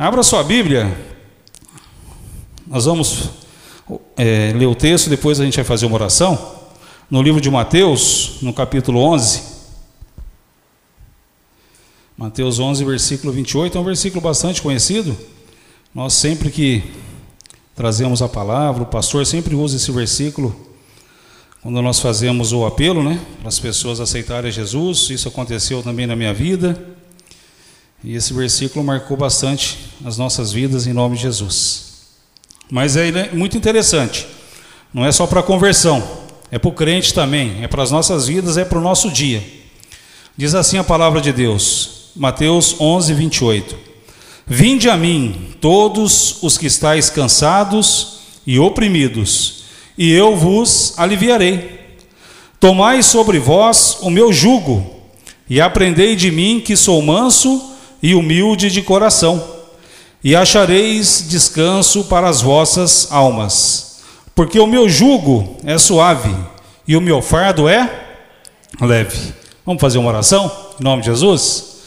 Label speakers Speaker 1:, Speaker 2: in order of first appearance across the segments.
Speaker 1: Abra sua Bíblia. Nós vamos é, ler o texto, depois a gente vai fazer uma oração. No livro de Mateus, no capítulo 11. Mateus 11, versículo 28, é um versículo bastante conhecido. Nós sempre que trazemos a palavra, o pastor sempre usa esse versículo quando nós fazemos o apelo, né, para as pessoas aceitarem Jesus. Isso aconteceu também na minha vida. E esse versículo marcou bastante as nossas vidas em nome de Jesus. Mas é muito interessante. Não é só para conversão, é para o crente também, é para as nossas vidas, é para o nosso dia. Diz assim a palavra de Deus, Mateus 11, 28. Vinde a mim, todos os que estáis cansados e oprimidos, e eu vos aliviarei. Tomai sobre vós o meu jugo, e aprendei de mim que sou manso e humilde de coração, e achareis descanso para as vossas almas. Porque o meu jugo é suave e o meu fardo é leve. Vamos fazer uma oração em nome de Jesus?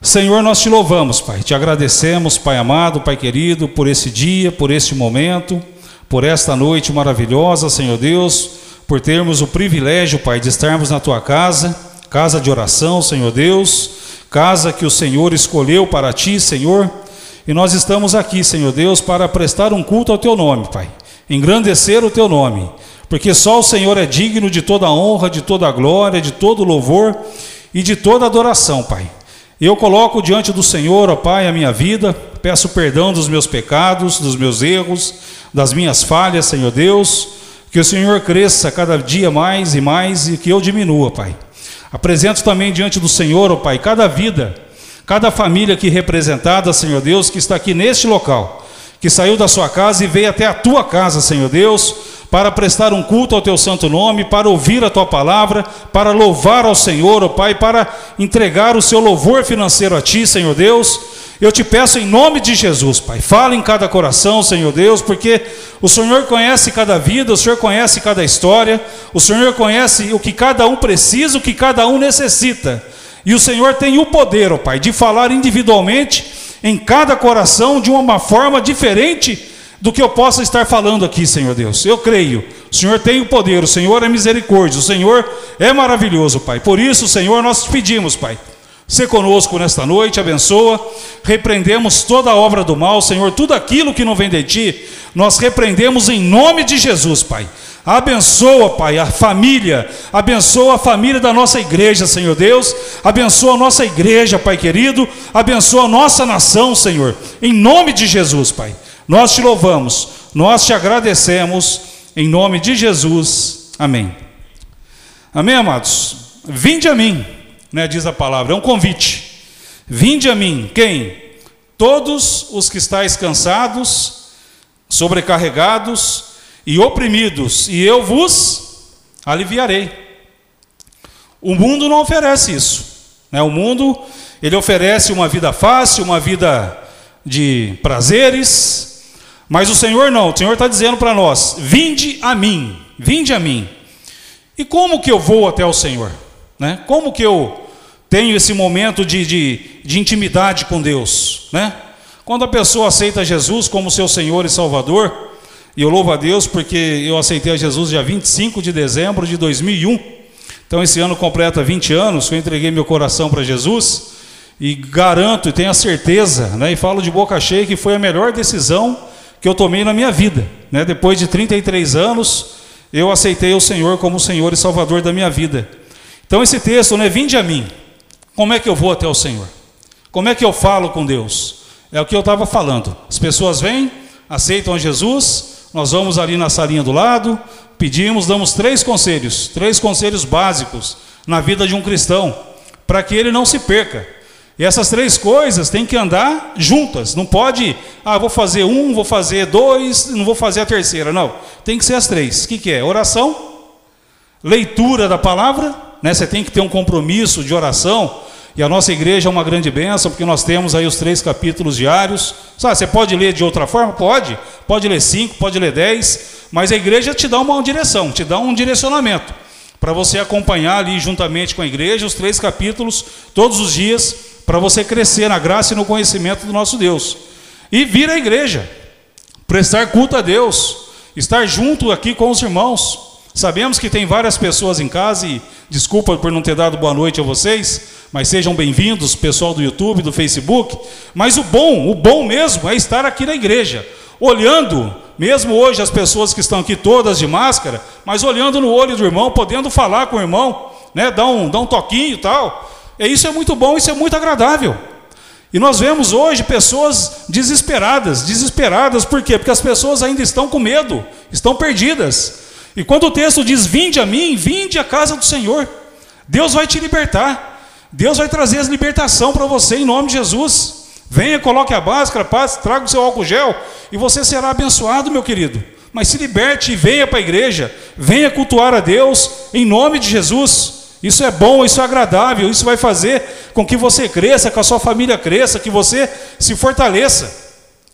Speaker 1: Senhor, nós te louvamos, Pai, te agradecemos, Pai amado, Pai querido, por esse dia, por este momento, por esta noite maravilhosa, Senhor Deus, por termos o privilégio, Pai, de estarmos na tua casa, casa de oração, Senhor Deus casa que o Senhor escolheu para ti, Senhor. E nós estamos aqui, Senhor Deus, para prestar um culto ao teu nome, Pai. Engrandecer o teu nome, porque só o Senhor é digno de toda honra, de toda glória, de todo louvor e de toda adoração, Pai. Eu coloco diante do Senhor, ó Pai, a minha vida, peço perdão dos meus pecados, dos meus erros, das minhas falhas, Senhor Deus, que o Senhor cresça cada dia mais e mais e que eu diminua, Pai. Apresento também diante do Senhor, ó oh Pai, cada vida, cada família aqui representada, Senhor Deus, que está aqui neste local, que saiu da sua casa e veio até a tua casa, Senhor Deus, para prestar um culto ao teu santo nome, para ouvir a tua palavra, para louvar ao Senhor, ó oh Pai, para entregar o seu louvor financeiro a ti, Senhor Deus. Eu te peço em nome de Jesus, Pai, fala em cada coração, Senhor Deus, porque o Senhor conhece cada vida, o Senhor conhece cada história, o Senhor conhece o que cada um precisa, o que cada um necessita. E o Senhor tem o poder, ó Pai, de falar individualmente em cada coração de uma forma diferente do que eu possa estar falando aqui, Senhor Deus. Eu creio. O Senhor tem o poder, o Senhor é misericórdia, o Senhor é maravilhoso, Pai. Por isso, Senhor, nós te pedimos, Pai Se conosco nesta noite, abençoa. Repreendemos toda a obra do mal, Senhor, tudo aquilo que não vem de ti, nós repreendemos em nome de Jesus, Pai. Abençoa, Pai, a família, abençoa a família da nossa igreja, Senhor Deus, abençoa a nossa igreja, Pai querido, abençoa a nossa nação, Senhor, em nome de Jesus, Pai. Nós te louvamos, nós te agradecemos, em nome de Jesus, amém. Amém, amados? Vinde a mim, né, diz a palavra, é um convite. Vinde a mim, quem? Todos os que estáis cansados sobrecarregados e oprimidos, e eu vos aliviarei. O mundo não oferece isso. Né? O mundo ele oferece uma vida fácil, uma vida de prazeres, mas o Senhor não. O Senhor está dizendo para nós: vinde a mim, vinde a mim. E como que eu vou até o Senhor? Né? Como que eu tenho esse momento de, de, de intimidade com Deus? Né? Quando a pessoa aceita Jesus como seu Senhor e Salvador, e eu louvo a Deus porque eu aceitei a Jesus dia 25 de dezembro de 2001. Então esse ano completa 20 anos que eu entreguei meu coração para Jesus e garanto e tenho a certeza, né, e falo de boca cheia que foi a melhor decisão que eu tomei na minha vida, né? Depois de 33 anos, eu aceitei o Senhor como Senhor e Salvador da minha vida. Então esse texto, né, vinde a mim. Como é que eu vou até o Senhor? Como é que eu falo com Deus? É o que eu estava falando. As pessoas vêm, aceitam Jesus, nós vamos ali na salinha do lado, pedimos, damos três conselhos, três conselhos básicos na vida de um cristão, para que ele não se perca. E essas três coisas têm que andar juntas. Não pode, ah, vou fazer um, vou fazer dois, não vou fazer a terceira. Não, tem que ser as três. O que, que é? Oração, leitura da palavra, né? Você tem que ter um compromisso de oração e a nossa igreja é uma grande bênção, porque nós temos aí os três capítulos diários. Sabe, você pode ler de outra forma? Pode. Pode ler cinco, pode ler dez. Mas a igreja te dá uma direção, te dá um direcionamento. Para você acompanhar ali juntamente com a igreja os três capítulos todos os dias, para você crescer na graça e no conhecimento do nosso Deus. E vir à igreja, prestar culto a Deus, estar junto aqui com os irmãos. Sabemos que tem várias pessoas em casa e desculpa por não ter dado boa noite a vocês, mas sejam bem-vindos, pessoal do YouTube, do Facebook. Mas o bom, o bom mesmo é estar aqui na igreja, olhando, mesmo hoje as pessoas que estão aqui todas de máscara, mas olhando no olho do irmão, podendo falar com o irmão, né, dar um, dar um toquinho e tal. E isso é muito bom, isso é muito agradável. E nós vemos hoje pessoas desesperadas, desesperadas, por quê? Porque as pessoas ainda estão com medo, estão perdidas. E quando o texto diz: Vinde a mim, vinde à casa do Senhor, Deus vai te libertar, Deus vai trazer a libertação para você em nome de Jesus. Venha, coloque a máscara, passe, traga o seu álcool gel e você será abençoado, meu querido. Mas se liberte e venha para a igreja, venha cultuar a Deus em nome de Jesus. Isso é bom, isso é agradável, isso vai fazer com que você cresça, que a sua família cresça, que você se fortaleça.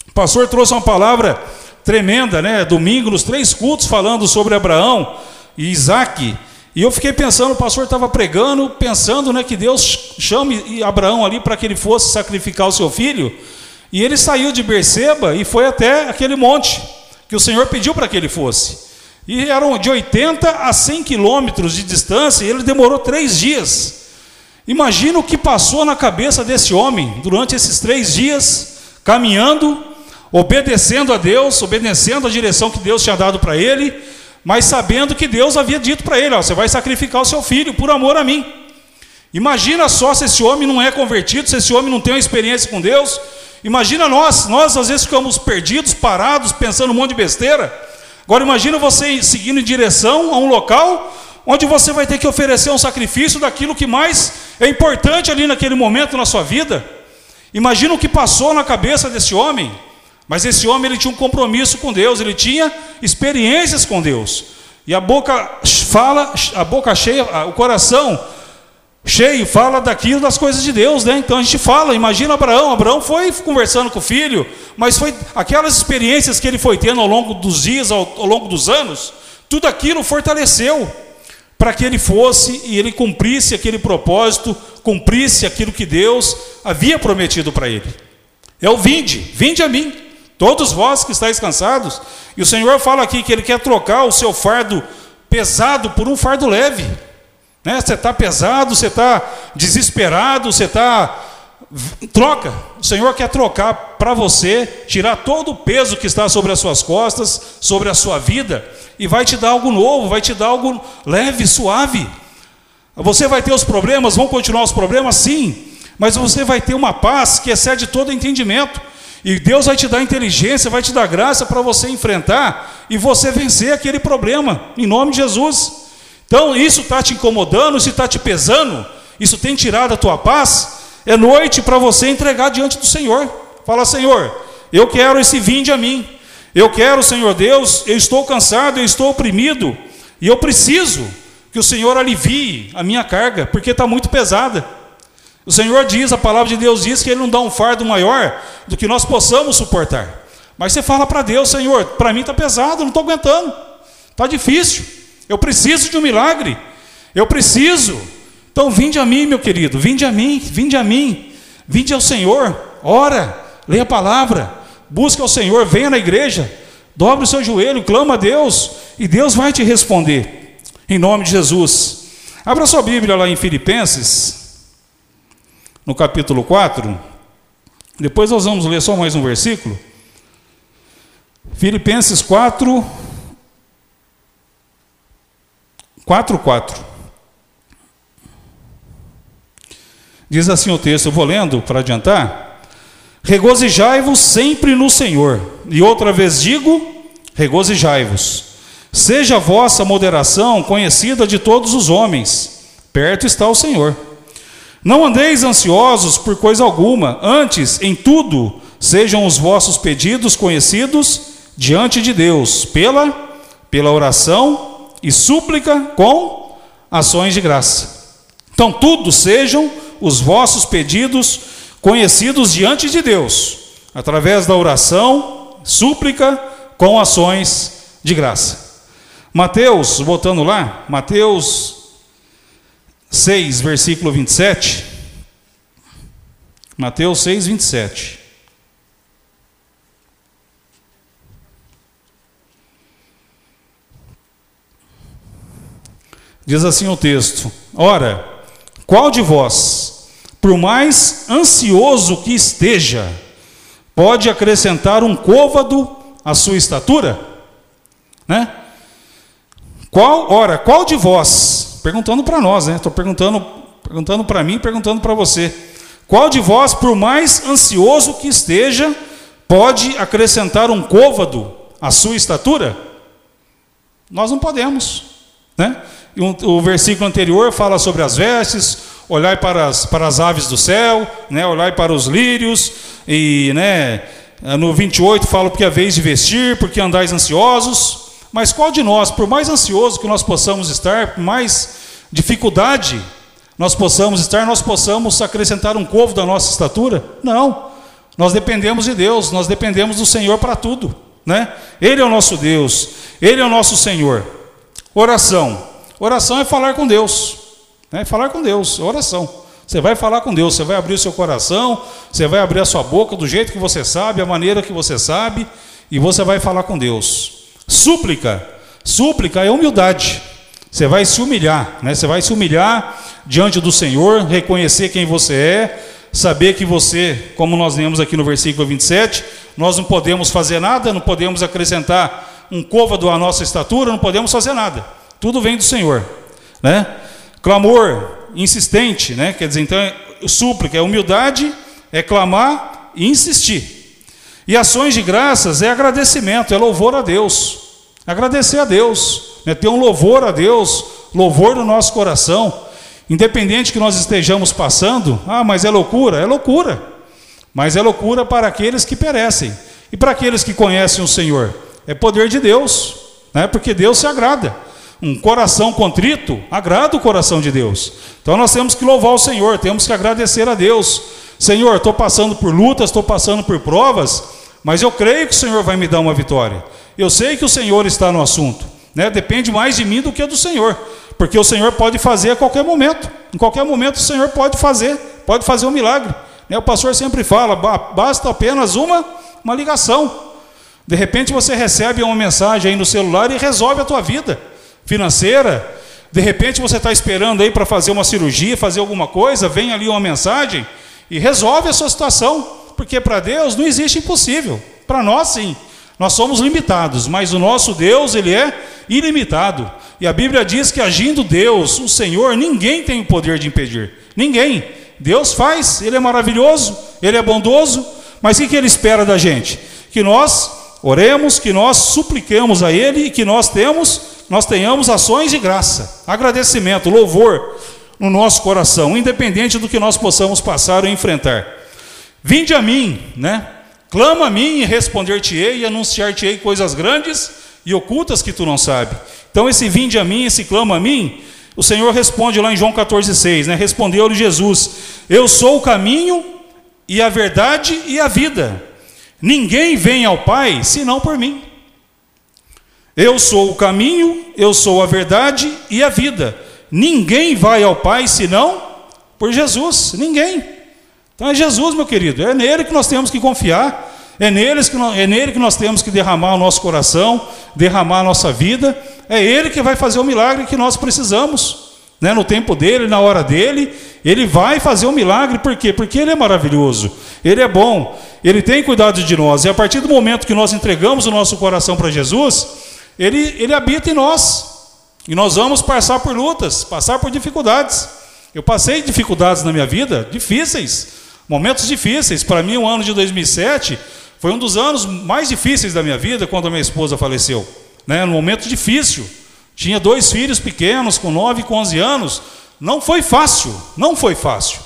Speaker 1: O pastor trouxe uma palavra tremenda, né? Domingo, nos três cultos, falando sobre Abraão e Isaac. E eu fiquei pensando, o pastor estava pregando, pensando né, que Deus chame Abraão ali para que ele fosse sacrificar o seu filho. E ele saiu de Berseba e foi até aquele monte que o Senhor pediu para que ele fosse. E eram de 80 a 100 quilômetros de distância, e ele demorou três dias. Imagina o que passou na cabeça desse homem durante esses três dias, caminhando, obedecendo a Deus, obedecendo a direção que Deus tinha dado para ele, mas sabendo que Deus havia dito para ele: ó, você vai sacrificar o seu filho por amor a mim. Imagina só se esse homem não é convertido, se esse homem não tem uma experiência com Deus. Imagina nós, nós às vezes ficamos perdidos, parados, pensando um monte de besteira. Agora imagina você seguindo em direção a um local onde você vai ter que oferecer um sacrifício daquilo que mais é importante ali naquele momento na sua vida. Imagina o que passou na cabeça desse homem. Mas esse homem ele tinha um compromisso com Deus, ele tinha experiências com Deus. E a boca fala, a boca cheia, o coração cheio, fala daquilo das coisas de Deus, né? Então a gente fala, imagina Abraão, Abraão foi conversando com o filho, mas foi aquelas experiências que ele foi tendo ao longo dos dias, ao, ao longo dos anos, tudo aquilo fortaleceu para que ele fosse e ele cumprisse aquele propósito, cumprisse aquilo que Deus havia prometido para ele. É o vinde, vinde a mim, todos vós que estáis cansados. E o Senhor fala aqui que ele quer trocar o seu fardo pesado por um fardo leve. Né? Você está pesado, você está desesperado, você está. Troca. O Senhor quer trocar para você, tirar todo o peso que está sobre as suas costas, sobre a sua vida, e vai te dar algo novo, vai te dar algo leve, suave. Você vai ter os problemas, vão continuar os problemas? Sim, mas você vai ter uma paz que excede todo entendimento. E Deus vai te dar inteligência, vai te dar graça para você enfrentar e você vencer aquele problema, em nome de Jesus. Então, isso está te incomodando, isso está te pesando, isso tem tirado a tua paz. É noite para você entregar diante do Senhor. Fala, Senhor, eu quero esse vinde a mim. Eu quero, Senhor Deus, eu estou cansado, eu estou oprimido, e eu preciso que o Senhor alivie a minha carga, porque está muito pesada. O Senhor diz, a palavra de Deus diz que Ele não dá um fardo maior do que nós possamos suportar. Mas você fala para Deus, Senhor, para mim está pesado, não estou aguentando, está difícil. Eu preciso de um milagre. Eu preciso. Então, vinde a mim, meu querido, vinde a mim, vinde a mim, vinde ao Senhor, ora, leia a palavra, busque ao Senhor, venha na igreja, dobre o seu joelho, clama a Deus, e Deus vai te responder, em nome de Jesus. Abra sua Bíblia lá em Filipenses, no capítulo 4, depois nós vamos ler só mais um versículo. Filipenses 4, 4:4. Diz assim o texto, eu vou lendo para adiantar. Regozijai-vos sempre no Senhor. E outra vez digo, regozijai-vos. Seja a vossa moderação conhecida de todos os homens. Perto está o Senhor. Não andeis ansiosos por coisa alguma, antes, em tudo, sejam os vossos pedidos conhecidos diante de Deus, pela pela oração e súplica com ações de graça. Então, tudo sejam os vossos pedidos conhecidos diante de Deus, através da oração, súplica com ações de graça. Mateus, voltando lá, Mateus 6, versículo 27. Mateus 6, 27. Diz assim o texto: Ora, qual de vós, por mais ansioso que esteja, pode acrescentar um côvado à sua estatura? Né? Qual, ora, qual de vós, perguntando para nós, né? Estou perguntando, perguntando para mim, perguntando para você. Qual de vós, por mais ansioso que esteja, pode acrescentar um côvado à sua estatura? Nós não podemos, né? o versículo anterior fala sobre as vestes, olhar para as, para as aves do céu, né, olhar para os lírios, e né, no 28 fala porque é vez de vestir, porque andais ansiosos. Mas qual de nós, por mais ansioso que nós possamos estar, por mais dificuldade nós possamos estar, nós possamos acrescentar um covo da nossa estatura? Não. Nós dependemos de Deus, nós dependemos do Senhor para tudo, né? Ele é o nosso Deus, ele é o nosso Senhor. Oração. Oração é falar com Deus. Né? Falar com Deus, oração. Você vai falar com Deus, você vai abrir o seu coração, você vai abrir a sua boca do jeito que você sabe, a maneira que você sabe, e você vai falar com Deus. Súplica. Súplica é humildade. Você vai se humilhar, né? Você vai se humilhar diante do Senhor, reconhecer quem você é, saber que você, como nós lemos aqui no versículo 27, nós não podemos fazer nada, não podemos acrescentar um côvado à nossa estatura, não podemos fazer nada. Tudo vem do Senhor, né? Clamor insistente, né? Quer dizer, então, é súplica é humildade, é clamar e insistir. E ações de graças é agradecimento, é louvor a Deus. Agradecer a Deus, né? ter um louvor a Deus, louvor no nosso coração. Independente que nós estejamos passando, ah, mas é loucura, é loucura. Mas é loucura para aqueles que perecem. E para aqueles que conhecem o Senhor, é poder de Deus, né? porque Deus se agrada um coração contrito agrada o coração de Deus. Então nós temos que louvar o Senhor, temos que agradecer a Deus. Senhor, estou passando por lutas, estou passando por provas, mas eu creio que o Senhor vai me dar uma vitória. Eu sei que o Senhor está no assunto. Né? Depende mais de mim do que do Senhor, porque o Senhor pode fazer a qualquer momento. Em qualquer momento o Senhor pode fazer, pode fazer um milagre. Né? O pastor sempre fala: basta apenas uma, uma ligação. De repente você recebe uma mensagem aí no celular e resolve a tua vida financeira, de repente você está esperando aí para fazer uma cirurgia, fazer alguma coisa, vem ali uma mensagem e resolve a sua situação, porque para Deus não existe impossível, para nós sim. Nós somos limitados, mas o nosso Deus, ele é ilimitado. E a Bíblia diz que agindo Deus, o Senhor, ninguém tem o poder de impedir. Ninguém. Deus faz, ele é maravilhoso, ele é bondoso, mas o que ele espera da gente? Que nós oremos, que nós supliquemos a ele e que nós temos nós tenhamos ações de graça, agradecimento, louvor no nosso coração, independente do que nós possamos passar ou enfrentar. Vinde a mim, né? Clama a mim e responder-te-ei e anunciar-te-ei coisas grandes e ocultas que tu não sabes. Então esse vinde a mim, esse clama a mim, o Senhor responde lá em João 14,6, né? Respondeu-lhe Jesus: Eu sou o caminho e a verdade e a vida. Ninguém vem ao Pai senão por mim. Eu sou o caminho, eu sou a verdade e a vida. Ninguém vai ao Pai senão por Jesus. Ninguém. Então é Jesus, meu querido. É nele que nós temos que confiar. É, neles que nós, é nele que nós temos que derramar o nosso coração, derramar a nossa vida. É Ele que vai fazer o milagre que nós precisamos. Né? No tempo dele, na hora dele, Ele vai fazer o milagre. Por quê? Porque Ele é maravilhoso. Ele é bom. Ele tem cuidado de nós. E a partir do momento que nós entregamos o nosso coração para Jesus, ele, ele habita em nós. E nós vamos passar por lutas, passar por dificuldades. Eu passei dificuldades na minha vida, difíceis, momentos difíceis. Para mim, o ano de 2007 foi um dos anos mais difíceis da minha vida quando a minha esposa faleceu. Né? Momento difícil. Tinha dois filhos pequenos, com 9 e com 11 anos. Não foi fácil, não foi fácil.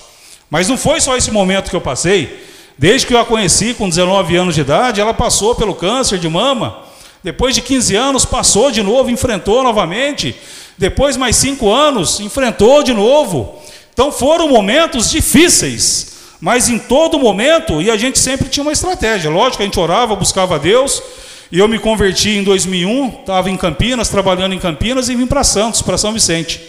Speaker 1: Mas não foi só esse momento que eu passei. Desde que eu a conheci com 19 anos de idade, ela passou pelo câncer de mama. Depois de 15 anos, passou de novo, enfrentou novamente. Depois, mais cinco anos, enfrentou de novo. Então foram momentos difíceis, mas em todo momento, e a gente sempre tinha uma estratégia. Lógico, a gente orava, buscava a Deus. E eu me converti em 2001, estava em Campinas, trabalhando em Campinas, e vim para Santos, para São Vicente.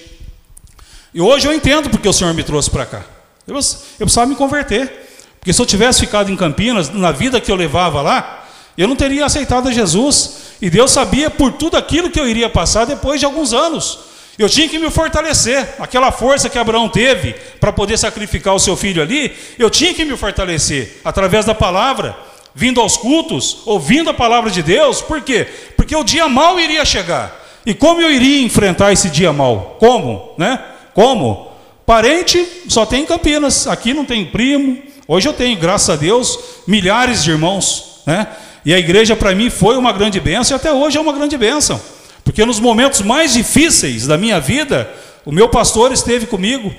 Speaker 1: E hoje eu entendo porque o Senhor me trouxe para cá. Eu, eu precisava me converter. Porque se eu tivesse ficado em Campinas, na vida que eu levava lá, eu não teria aceitado a Jesus. E Deus sabia por tudo aquilo que eu iria passar depois de alguns anos. Eu tinha que me fortalecer. Aquela força que Abraão teve para poder sacrificar o seu filho ali, eu tinha que me fortalecer através da palavra, vindo aos cultos, ouvindo a palavra de Deus. Por quê? Porque o dia mal iria chegar. E como eu iria enfrentar esse dia mal? Como? Né? Como? Parente só tem em Campinas. Aqui não tem primo. Hoje eu tenho, graças a Deus, milhares de irmãos, né? E a igreja para mim foi uma grande bênção e até hoje é uma grande bênção. Porque nos momentos mais difíceis da minha vida, o meu pastor esteve comigo,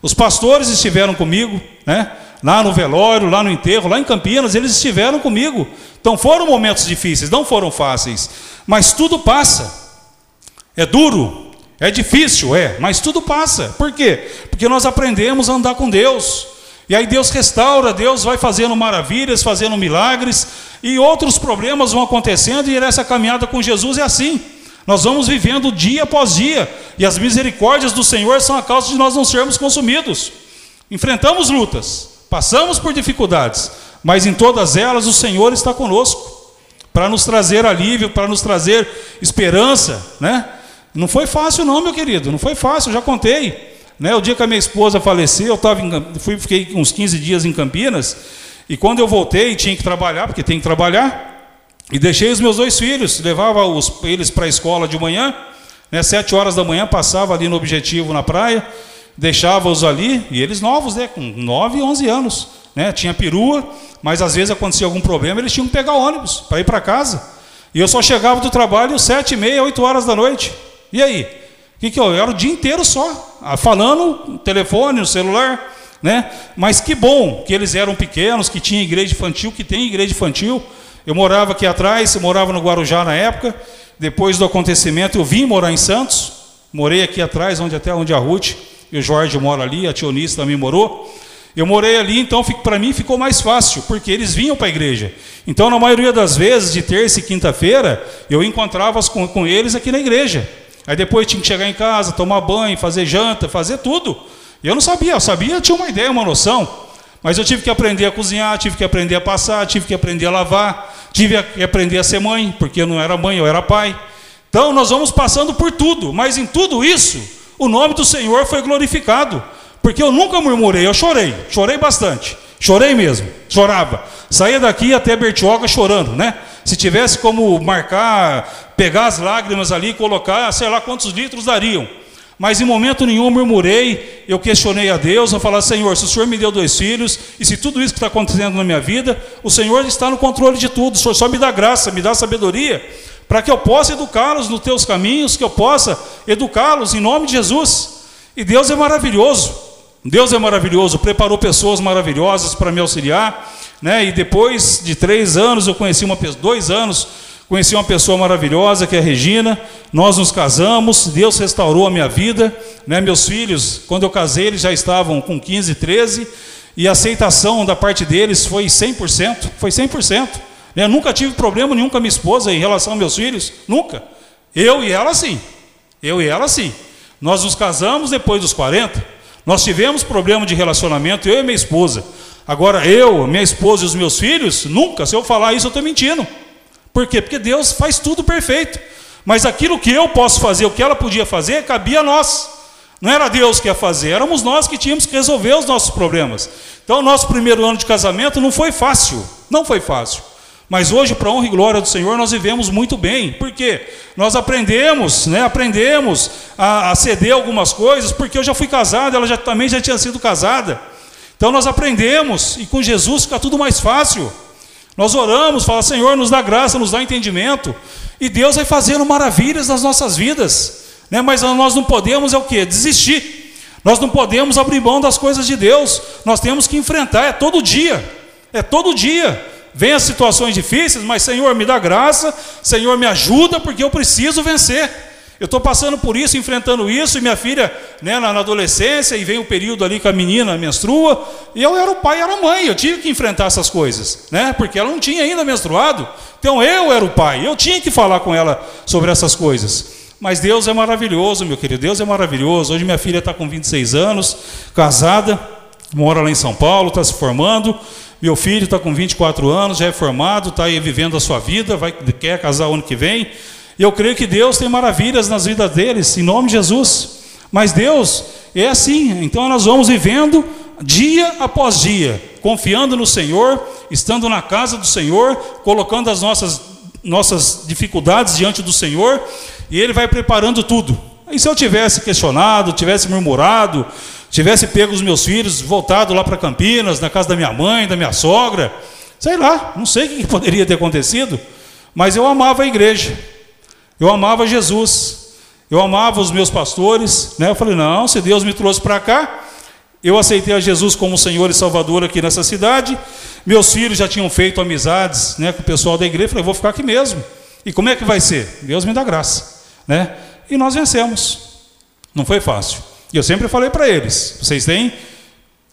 Speaker 1: os pastores estiveram comigo, né? Lá no velório, lá no enterro, lá em Campinas, eles estiveram comigo. Então foram momentos difíceis, não foram fáceis, mas tudo passa. É duro, é difícil, é, mas tudo passa. Por quê? Porque nós aprendemos a andar com Deus. E aí Deus restaura, Deus vai fazendo maravilhas, fazendo milagres, e outros problemas vão acontecendo, e essa caminhada com Jesus é assim. Nós vamos vivendo dia após dia, e as misericórdias do Senhor são a causa de nós não sermos consumidos. Enfrentamos lutas, passamos por dificuldades, mas em todas elas o Senhor está conosco, para nos trazer alívio, para nos trazer esperança, né? Não foi fácil não, meu querido, não foi fácil, já contei. Né? O dia que a minha esposa faleceu, eu tava em, fui, fiquei uns 15 dias em Campinas, e quando eu voltei, tinha que trabalhar, porque tem que trabalhar, e deixei os meus dois filhos, levava os, eles para a escola de manhã, né, sete horas da manhã, passava ali no objetivo na praia, deixava-os ali, e eles novos, né, com 9 e 11 anos. Né, tinha perua, mas às vezes acontecia algum problema, eles tinham que pegar ônibus para ir para casa. E eu só chegava do trabalho sete e meia, oito horas da noite. E aí? Que, que eu? eu era o dia inteiro só, ah, falando no telefone, no celular, né? Mas que bom que eles eram pequenos, que tinha igreja infantil, que tem igreja infantil. Eu morava aqui atrás, eu morava no Guarujá na época. Depois do acontecimento, eu vim morar em Santos. Morei aqui atrás, onde até onde a Ruth e o Jorge moram ali, a Tionice também morou. Eu morei ali, então para mim ficou mais fácil, porque eles vinham para a igreja. Então, na maioria das vezes, de terça e quinta-feira, eu encontrava com, com eles aqui na igreja. Aí depois tinha que chegar em casa, tomar banho, fazer janta, fazer tudo. E eu não sabia, eu sabia, eu tinha uma ideia, uma noção. Mas eu tive que aprender a cozinhar, tive que aprender a passar, tive que aprender a lavar, tive que aprender a ser mãe, porque eu não era mãe, eu era pai. Então nós vamos passando por tudo, mas em tudo isso, o nome do Senhor foi glorificado. Porque eu nunca murmurei, eu chorei, chorei bastante. Chorei mesmo, chorava. Saía daqui até Bertioga chorando, né? Se tivesse como marcar, pegar as lágrimas ali e colocar, sei lá quantos litros dariam. Mas em momento nenhum murmurei, eu questionei a Deus, eu falei, Senhor, se o Senhor me deu dois filhos, e se tudo isso que está acontecendo na minha vida, o Senhor está no controle de tudo, o Senhor só me dá graça, me dá sabedoria, para que eu possa educá-los nos teus caminhos, que eu possa educá-los em nome de Jesus. E Deus é maravilhoso, Deus é maravilhoso, preparou pessoas maravilhosas para me auxiliar, né? E depois de três anos, eu conheci uma pessoa, dois anos, conheci uma pessoa maravilhosa que é a Regina. Nós nos casamos, Deus restaurou a minha vida, né? Meus filhos, quando eu casei, eles já estavam com 15, 13, e a aceitação da parte deles foi 100%, foi 100%. Eu nunca tive problema nenhum com a minha esposa em relação aos meus filhos, nunca. Eu e ela sim. Eu e ela sim. Nós nos casamos depois dos 40. Nós tivemos problema de relacionamento, eu e minha esposa. Agora, eu, minha esposa e os meus filhos, nunca, se eu falar isso, eu estou mentindo. Por quê? Porque Deus faz tudo perfeito. Mas aquilo que eu posso fazer, o que ela podia fazer, cabia a nós. Não era Deus que ia fazer, éramos nós que tínhamos que resolver os nossos problemas. Então, o nosso primeiro ano de casamento não foi fácil, não foi fácil. Mas hoje, para honra e glória do Senhor, nós vivemos muito bem. Por quê? Nós aprendemos, né? Aprendemos a, a ceder algumas coisas, porque eu já fui casado, ela já, também já tinha sido casada. Então nós aprendemos, e com Jesus fica tudo mais fácil. Nós oramos, fala, Senhor, nos dá graça, nos dá entendimento, e Deus vai fazendo maravilhas nas nossas vidas. Né? Mas nós não podemos é o que? Desistir. Nós não podemos abrir mão das coisas de Deus. Nós temos que enfrentar, é todo dia. É todo dia. Vem as situações difíceis, mas Senhor, me dá graça, Senhor, me ajuda, porque eu preciso vencer. Eu estou passando por isso, enfrentando isso, e minha filha né, na, na, adolescência, e vem o período ali que a menina menstrua, e eu era o pai e era a mãe, eu tive que enfrentar essas coisas, né, porque ela não tinha ainda menstruado, então eu era o pai, eu tinha que falar com ela sobre essas coisas. Mas Deus é maravilhoso, meu querido, Deus é maravilhoso. Hoje minha filha está com 26 anos, casada, mora lá em São Paulo, está se formando, Meu filho está com 24 anos, já é formado, está aí vivendo a sua vida, vai, quer casar ano que vem. E eu creio que Deus tem maravilhas nas vidas deles, em nome de Jesus. Mas Deus é assim, então nós vamos vivendo dia após dia, confiando no Senhor, estando na casa do Senhor, colocando as nossas, nossas dificuldades diante do Senhor, e Ele vai preparando tudo. E se eu tivesse questionado, tivesse murmurado, tivesse pego os meus filhos, voltado lá para Campinas, na casa da minha mãe, da minha sogra, sei lá, não sei o que poderia ter acontecido, mas eu amava a igreja, eu amava Jesus, eu amava os meus pastores, né? Eu falei, não, se Deus me trouxe para cá, eu aceitei a Jesus como Senhor e Salvador aqui nessa cidade. Meus filhos já tinham feito amizades né, com o pessoal da igreja. Eu falei, vou ficar aqui mesmo. E como é que vai ser? Deus me dá graça. Né? E nós vencemos. Não foi fácil. E eu sempre falei para eles: vocês têm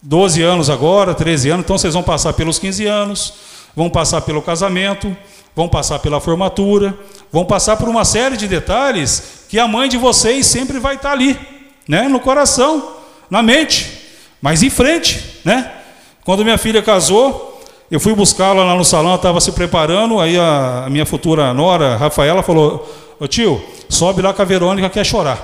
Speaker 1: 12 anos agora, 13 anos, então vocês vão passar pelos 15 anos, vão passar pelo casamento, vão passar pela formatura, vão passar por uma série de detalhes que a mãe de vocês sempre vai estar ali, né? no coração, na mente. Mas em frente, né? Quando minha filha casou, eu fui buscá-la lá no salão, estava se preparando, aí a, minha futura nora, Rafaela, falou: Ô tio, sobe lá que a Verônica quer chorar.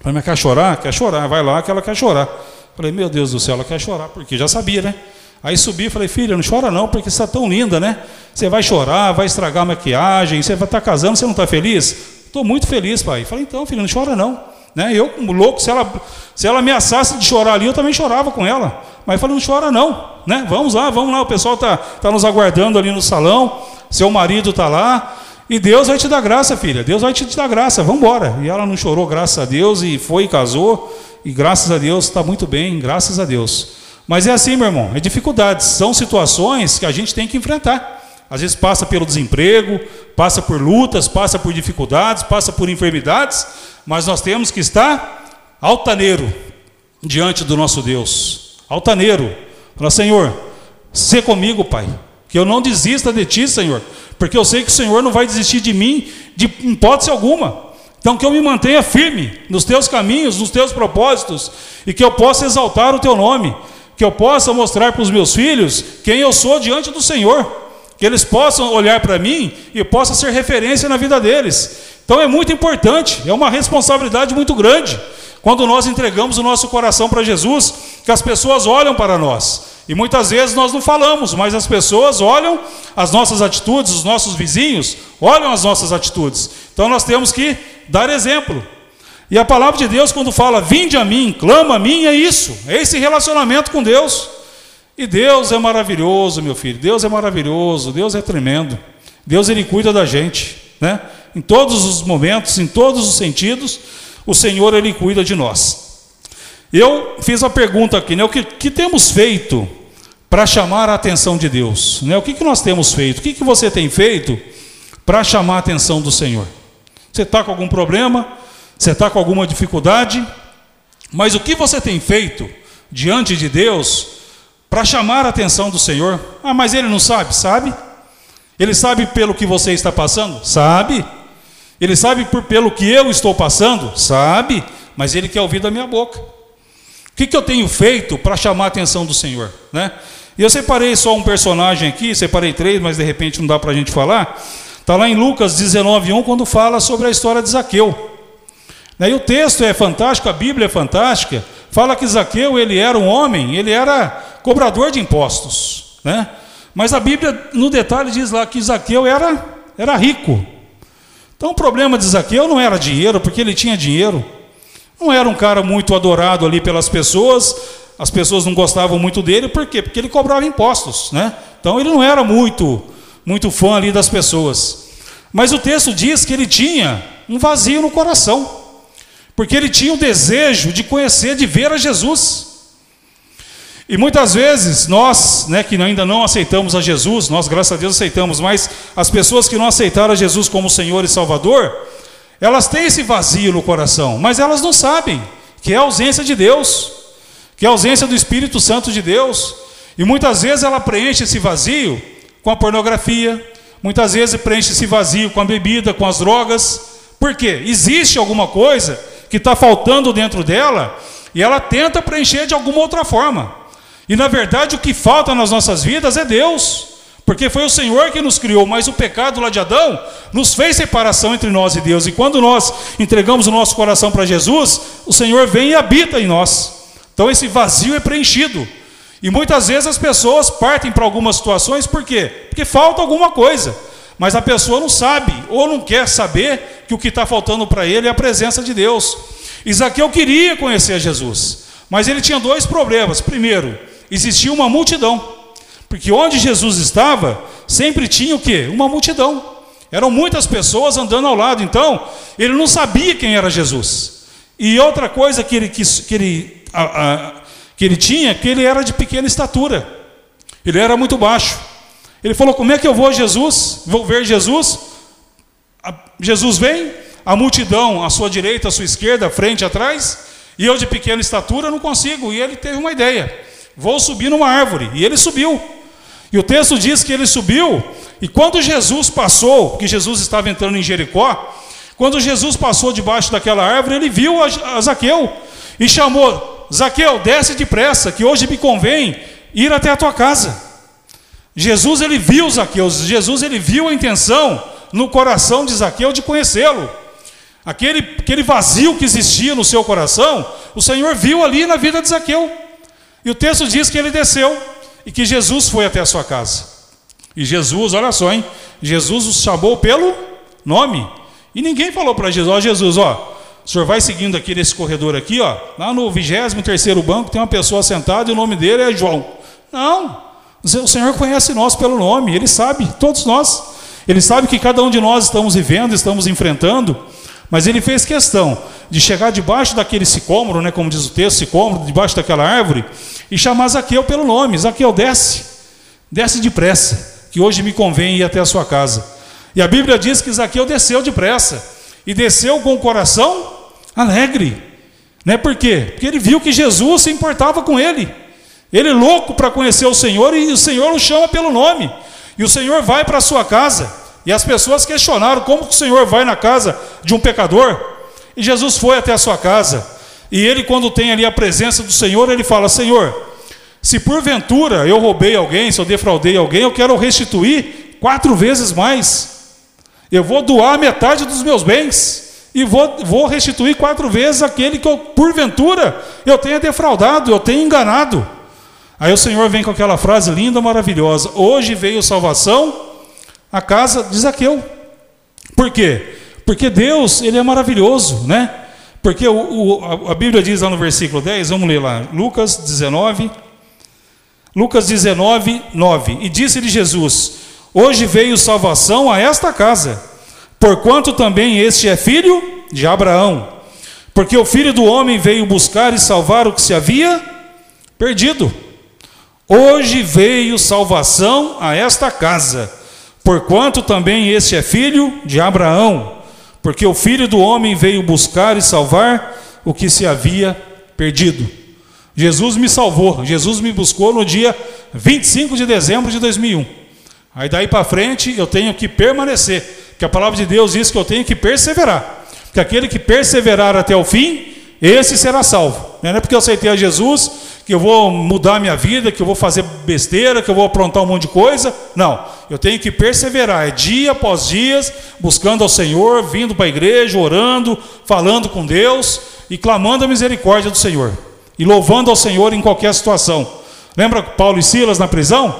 Speaker 1: Falei, mas quer chorar? Quer chorar, vai lá que ela quer chorar. Falei, meu Deus do céu, ela quer chorar, porque já sabia, né? Aí subi e falei, filha, não chora não, porque você está tão linda, né? Você vai chorar, vai estragar a maquiagem, você vai estar tá casando, você não está feliz? Estou muito feliz, pai. Falei, então, filha, não chora não. Né? Eu, louco, se ela, se ela ameaçasse de chorar ali, eu também chorava com ela. Mas falei, não chora não. Né? Vamos lá, vamos lá. O pessoal está tá nos aguardando ali no salão. Seu marido está lá. E Deus vai te dar graça, filha. Deus vai te dar graça. Vamos embora. E ela não chorou, graças a Deus, e foi e casou. E graças a Deus está muito bem, graças a Deus. Mas é assim, meu irmão, é dificuldades, são situações que a gente tem que enfrentar. Às vezes passa pelo desemprego, passa por lutas, passa por dificuldades, passa por enfermidades, mas nós temos que estar altaneiro diante do nosso Deus. Altaneiro. Fala, Senhor, se comigo, Pai, que eu não desista de Ti, Senhor, porque eu sei que o Senhor não vai desistir de mim de hipótese alguma. Então, que eu me mantenha firme nos Teus caminhos, nos Teus propósitos, e que eu possa exaltar o Teu nome, que eu possa mostrar para os meus filhos quem eu sou diante do Senhor que eles possam olhar para mim e possa ser referência na vida deles. Então é muito importante, é uma responsabilidade muito grande quando nós entregamos o nosso coração para Jesus, que as pessoas olham para nós. E muitas vezes nós não falamos, mas as pessoas olham as nossas atitudes, os nossos vizinhos olham as nossas atitudes. Então nós temos que dar exemplo. E a palavra de Deus, quando fala, vinde a mim, clama a mim, é isso, é esse relacionamento com Deus. E Deus é maravilhoso, meu filho. Deus é maravilhoso, Deus é tremendo. Deus ele cuida da gente, né? Em todos os momentos, em todos os sentidos, o Senhor ele cuida de nós. Eu fiz a pergunta aqui, né? O que, que temos feito para chamar a atenção de Deus? Né? O que, que nós temos feito? O que, que você tem feito para chamar a atenção do Senhor? Você está com algum problema? Você está com alguma dificuldade? Mas o que você tem feito diante de Deus para chamar a atenção do Senhor. Ah, mas ele não sabe? Sabe. Ele sabe pelo que você está passando? Sabe. Ele sabe por, pelo que eu estou passando? Sabe. Mas ele quer ouvir da minha boca. O que, que eu tenho feito para chamar a atenção do Senhor? Né? E eu separei só um personagem aqui, separei três, mas de repente não dá para a gente falar. Está lá em Lucas 19,1, quando fala sobre a história de Zaqueu. E o texto é fantástico, a Bíblia é fantástica. Fala que Zaqueu ele era um homem, ele era cobrador de impostos, né? Mas a Bíblia, no detalhe, diz lá que Zaqueu era, era rico. Então o problema de Zaqueu não era dinheiro, porque ele tinha dinheiro. Não era um cara muito adorado ali pelas pessoas, as pessoas não gostavam muito dele, por quê? Porque ele cobrava impostos, né? Então ele não era muito, muito fã ali das pessoas. Mas o texto diz que ele tinha um vazio no coração, porque ele tinha o desejo de conhecer, de ver a Jesus. E muitas vezes nós, né, que ainda não aceitamos a Jesus, nós graças a Deus aceitamos, mas as pessoas que não aceitaram a Jesus como Senhor e Salvador, elas têm esse vazio no coração, mas elas não sabem que é a ausência de Deus, que é a ausência do Espírito Santo de Deus. E muitas vezes ela preenche esse vazio com a pornografia, muitas vezes preenche esse vazio com a bebida, com as drogas. Por quê? Existe alguma coisa que está faltando dentro dela e ela tenta preencher de alguma outra forma. E na verdade o que falta nas nossas vidas é Deus. Porque foi o Senhor que nos criou, mas o pecado lá de Adão nos fez separação entre nós e Deus. E quando nós entregamos o nosso coração para Jesus, o Senhor vem e habita em nós. Então esse vazio é preenchido. E muitas vezes as pessoas partem para algumas situações, por quê? Porque falta alguma coisa. Mas a pessoa não sabe, ou não quer saber, que o que está faltando para ele é a presença de Deus. Isaqueu queria conhecer Jesus, mas ele tinha dois problemas. Primeiro, existia uma multidão. Porque onde Jesus estava, sempre tinha o quê? Uma multidão. Eram muitas pessoas andando ao lado. Então, ele não sabia quem era Jesus. E outra coisa que ele, que, que ele, a, a, que ele tinha, que ele era de pequena estatura. Ele era muito baixo. Ele falou: Como é que eu vou a Jesus? Vou ver Jesus? A, Jesus vem, a multidão à sua direita, à sua esquerda, à frente, atrás, e eu de pequena estatura não consigo. E ele teve uma ideia: Vou subir numa árvore. E ele subiu. E o texto diz que ele subiu, e quando Jesus passou, porque Jesus estava entrando em Jericó, quando Jesus passou debaixo daquela árvore, ele viu a Zaqueu e chamou: Zaqueu, desce depressa, que hoje me convém ir até a tua casa. Jesus ele viu Zaqueu, Jesus ele viu a intenção no coração de Zaqueu de conhecê-lo. Aquele, aquele vazio que existia no seu coração, o Senhor viu ali na vida de Zaqueu. E o texto diz que ele desceu e que Jesus foi até a sua casa. E Jesus, olha só, hein? Jesus os chamou pelo nome. E ninguém falou para Jesus, ó Jesus, ó, o senhor vai seguindo aqui nesse corredor aqui, ó, lá no 23º banco tem uma pessoa sentada e o nome dele é João. Não. O Senhor conhece nós pelo nome, ele sabe, todos nós. Ele sabe que cada um de nós estamos vivendo, estamos enfrentando, mas ele fez questão de chegar debaixo daquele sicômoro, né, como diz o texto, sicômoro, debaixo daquela árvore, e chamar Zaqueu pelo nome: Zaqueu, desce, desce depressa, que hoje me convém ir até a sua casa. E a Bíblia diz que Zaqueu desceu depressa, e desceu com o coração alegre. Né? Por quê? Porque ele viu que Jesus se importava com ele. Ele louco para conhecer o Senhor, e o Senhor o chama pelo nome. E o Senhor vai para a sua casa. E as pessoas questionaram como que o Senhor vai na casa de um pecador. E Jesus foi até a sua casa. E ele, quando tem ali a presença do Senhor, ele fala: Senhor, se porventura eu roubei alguém, se eu defraudei alguém, eu quero restituir quatro vezes mais. Eu vou doar metade dos meus bens. E vou, vou restituir quatro vezes aquele que eu, porventura, eu tenha defraudado, eu tenha enganado. Aí o Senhor vem com aquela frase linda, maravilhosa: Hoje veio salvação à casa de Zaqueu. Por quê? Porque Deus, Ele é maravilhoso, né? Porque o, o, a Bíblia diz lá no versículo 10, vamos ler lá, Lucas 19, Lucas 19, 9. E disse-lhe Jesus: Hoje veio salvação a esta casa, porquanto também este é filho de Abraão. Porque o filho do homem veio buscar e salvar o que se havia perdido. Hoje veio salvação a esta casa, porquanto também este é filho de Abraão porque o filho do homem veio buscar e salvar o que se havia perdido. Jesus me salvou, Jesus me buscou no dia 25 de dezembro de 2001. Aí daí para frente eu tenho que permanecer, que a palavra de Deus diz que eu tenho que perseverar. Que aquele que perseverar até o fim, esse será salvo. Não é porque eu aceitei a Jesus que eu vou mudar minha vida, que eu vou fazer besteira, que eu vou aprontar um monte de coisa. Não, eu tenho que perseverar, é dia após dia, buscando ao Senhor, vindo para a igreja, orando, falando com Deus e clamando a misericórdia do Senhor. E louvando ao Senhor em qualquer situação. Lembra Paulo e Silas na prisão?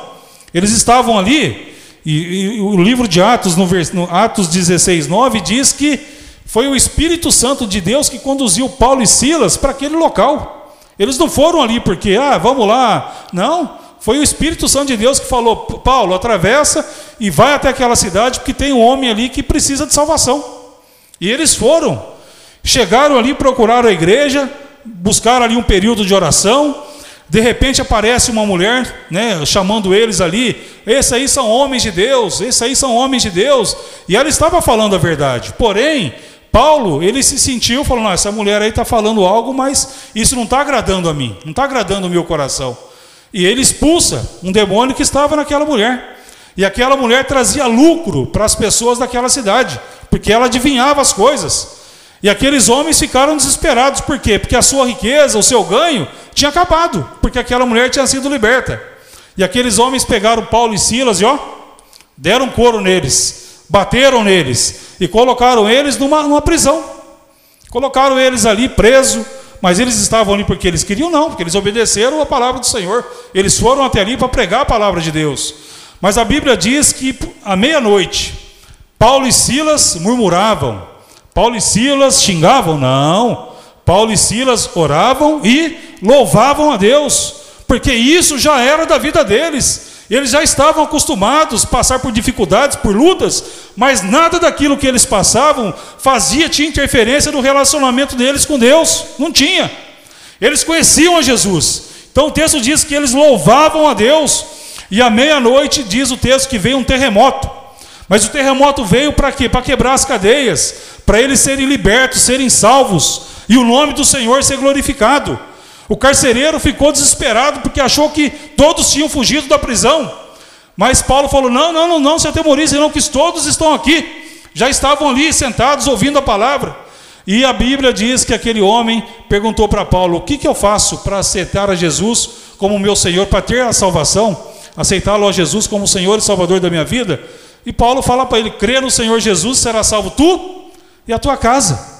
Speaker 1: Eles estavam ali, e, e o livro de Atos, no, no Atos 16, 9, diz que foi o Espírito Santo de Deus que conduziu Paulo e Silas para aquele local. Eles não foram ali porque, ah, vamos lá. Não, foi o Espírito Santo de Deus que falou: Paulo, atravessa e vai até aquela cidade, porque tem um homem ali que precisa de salvação. E eles foram, chegaram ali, procuraram a igreja, buscaram ali um período de oração. De repente aparece uma mulher, né, chamando eles ali. Esses aí são homens de Deus, esses aí são homens de Deus. E ela estava falando a verdade. Porém, Paulo, ele se sentiu, falou: essa mulher aí está falando algo, mas isso não está agradando a mim, não está agradando o meu coração. E ele expulsa um demônio que estava naquela mulher. E aquela mulher trazia lucro para as pessoas daquela cidade, porque ela adivinhava as coisas. E aqueles homens ficaram desesperados, por quê? Porque a sua riqueza, o seu ganho, tinha acabado, porque aquela mulher tinha sido liberta. E aqueles homens pegaram Paulo e Silas e ó, deram couro neles, bateram neles e colocaram eles numa, numa prisão. Colocaram eles ali preso, mas eles estavam ali porque eles queriam, não, porque eles obedeceram a palavra do Senhor. Eles foram até ali para pregar a palavra de Deus. Mas a Bíblia diz que à meia-noite, Paulo e Silas murmuravam, Paulo e Silas xingavam? Não. Paulo e Silas oravam e louvavam a Deus, porque isso já era da vida deles. Eles já estavam acostumados a passar por dificuldades, por lutas, mas nada daquilo que eles passavam fazia tinha interferência no relacionamento deles com Deus. Não tinha. Eles conheciam a Jesus. Então o texto diz que eles louvavam a Deus, e à meia-noite diz o texto que veio um terremoto. Mas o terremoto veio para quê? Para quebrar as cadeias, para eles serem libertos, serem salvos e o nome do Senhor ser glorificado. O carcereiro ficou desesperado porque achou que todos tinham fugido da prisão. Mas Paulo falou: Não, não, não, não se atemorize, não, que todos estão aqui. Já estavam ali sentados ouvindo a palavra. E a Bíblia diz que aquele homem perguntou para Paulo: O que, que eu faço para aceitar a Jesus como meu Senhor, para ter a salvação? Aceitá-lo a Jesus como Senhor e Salvador da minha vida? E Paulo fala para ele: crê no Senhor Jesus, será salvo tu e a tua casa.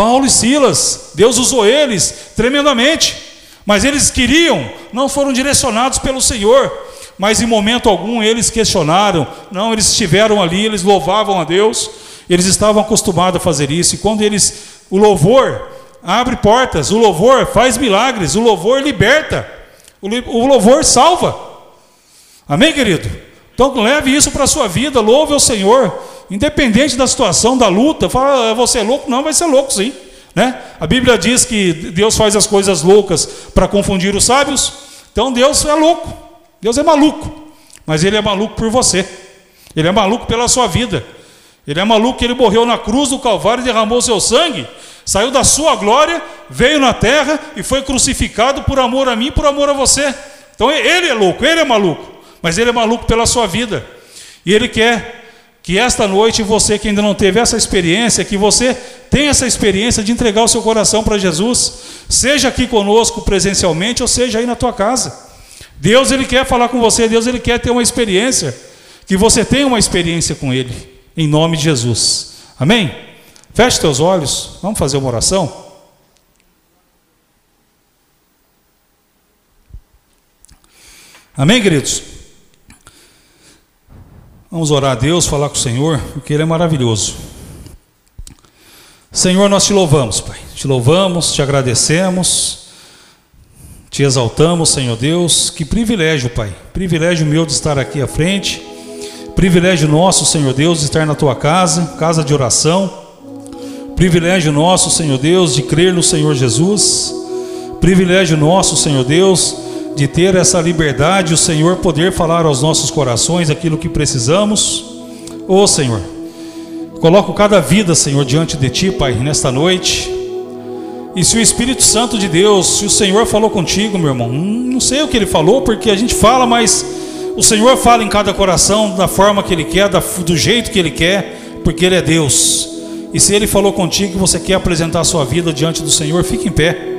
Speaker 1: Paulo e Silas, Deus usou eles tremendamente, mas eles queriam, não foram direcionados pelo Senhor, mas em momento algum eles questionaram, não, eles estiveram ali, eles louvavam a Deus, eles estavam acostumados a fazer isso, e quando eles, o louvor abre portas, o louvor faz milagres, o louvor liberta, o louvor salva. Amém, querido? Então leve isso para a sua vida, louve ao Senhor, independente da situação, da luta. Fala, ah, você é louco? Não, vai ser louco sim. Né? A Bíblia diz que Deus faz as coisas loucas para confundir os sábios. Então Deus é louco, Deus é maluco, mas Ele é maluco por você, Ele é maluco pela sua vida, Ele é maluco que Ele morreu na cruz do Calvário e derramou seu sangue, saiu da sua glória, veio na terra e foi crucificado por amor a mim, por amor a você. Então Ele é louco, Ele é maluco mas ele é maluco pela sua vida. E ele quer que esta noite você que ainda não teve essa experiência, que você tenha essa experiência de entregar o seu coração para Jesus, seja aqui conosco presencialmente ou seja aí na tua casa. Deus ele quer falar com você, Deus ele quer ter uma experiência, que você tenha uma experiência com ele, em nome de Jesus. Amém? Feche teus olhos, vamos fazer uma oração. Amém, queridos? Vamos orar a Deus, falar com o Senhor, porque Ele é maravilhoso. Senhor, nós te louvamos, Pai. Te louvamos, te agradecemos, te exaltamos, Senhor Deus. Que privilégio, Pai. Privilégio meu de estar aqui à frente. Privilégio nosso, Senhor Deus, de estar na tua casa, casa de oração. Privilégio nosso, Senhor Deus, de crer no Senhor Jesus. Privilégio nosso, Senhor Deus, de ter essa liberdade, o Senhor poder falar aos nossos corações aquilo que precisamos. Ô oh, Senhor, coloco cada vida, Senhor, diante de Ti, Pai, nesta noite. E se o Espírito Santo de Deus, se o Senhor falou contigo, meu irmão, hum, não sei o que ele falou, porque a gente fala, mas o Senhor fala em cada coração da forma que Ele quer, do jeito que Ele quer, porque Ele é Deus. E se Ele falou contigo que você quer apresentar a sua vida diante do Senhor, fique em pé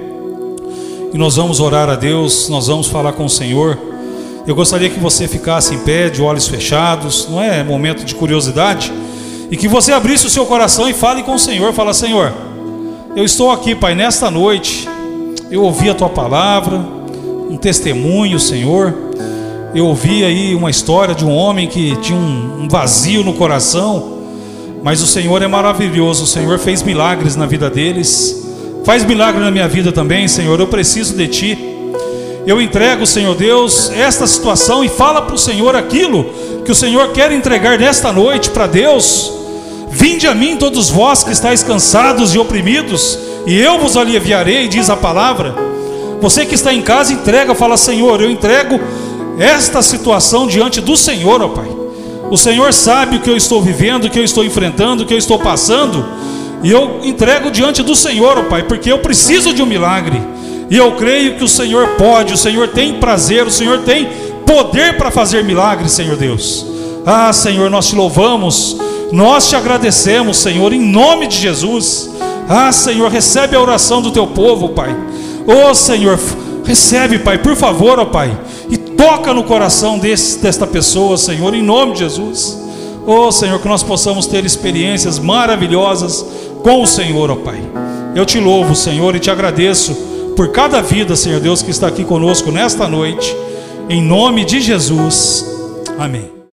Speaker 1: e nós vamos orar a Deus, nós vamos falar com o Senhor. Eu gostaria que você ficasse em pé, de olhos fechados, não é momento de curiosidade, e que você abrisse o seu coração e fale com o Senhor. Fala, Senhor, eu estou aqui, Pai, nesta noite. Eu ouvi a tua palavra, um testemunho, Senhor. Eu ouvi aí uma história de um homem que tinha um, vazio no coração, mas o Senhor é maravilhoso. O Senhor fez milagres na vida deles. Faz milagre na minha vida também, Senhor. Eu preciso de Ti. Eu entrego, Senhor Deus, esta situação e fala para o Senhor aquilo que o Senhor quer entregar nesta noite para Deus. Vinde a mim, todos vós que estáis cansados e oprimidos, e eu vos aliviarei, diz a palavra. Você que está em casa, entrega, fala: Senhor, eu entrego esta situação diante do Senhor, ó Pai. O Senhor sabe o que eu estou vivendo, o que eu estou enfrentando, o que eu estou passando. E eu entrego diante do Senhor, ó Pai, porque eu preciso de um milagre. E eu creio que o Senhor pode, o Senhor tem prazer, o Senhor tem poder para fazer milagres, Senhor Deus. Ah, Senhor, nós te louvamos, nós te agradecemos, Senhor, em nome de Jesus. Ah, Senhor, recebe a oração do teu povo, Pai. Oh, Senhor, recebe, Pai, por favor, ó Pai, e toca no coração desse, desta pessoa, Senhor, em nome de Jesus. Oh, Senhor, que nós possamos ter experiências maravilhosas com o Senhor, ó Pai. Eu te louvo, Senhor, e te agradeço por cada vida, Senhor Deus, que está aqui conosco nesta noite. Em nome de Jesus. Amém.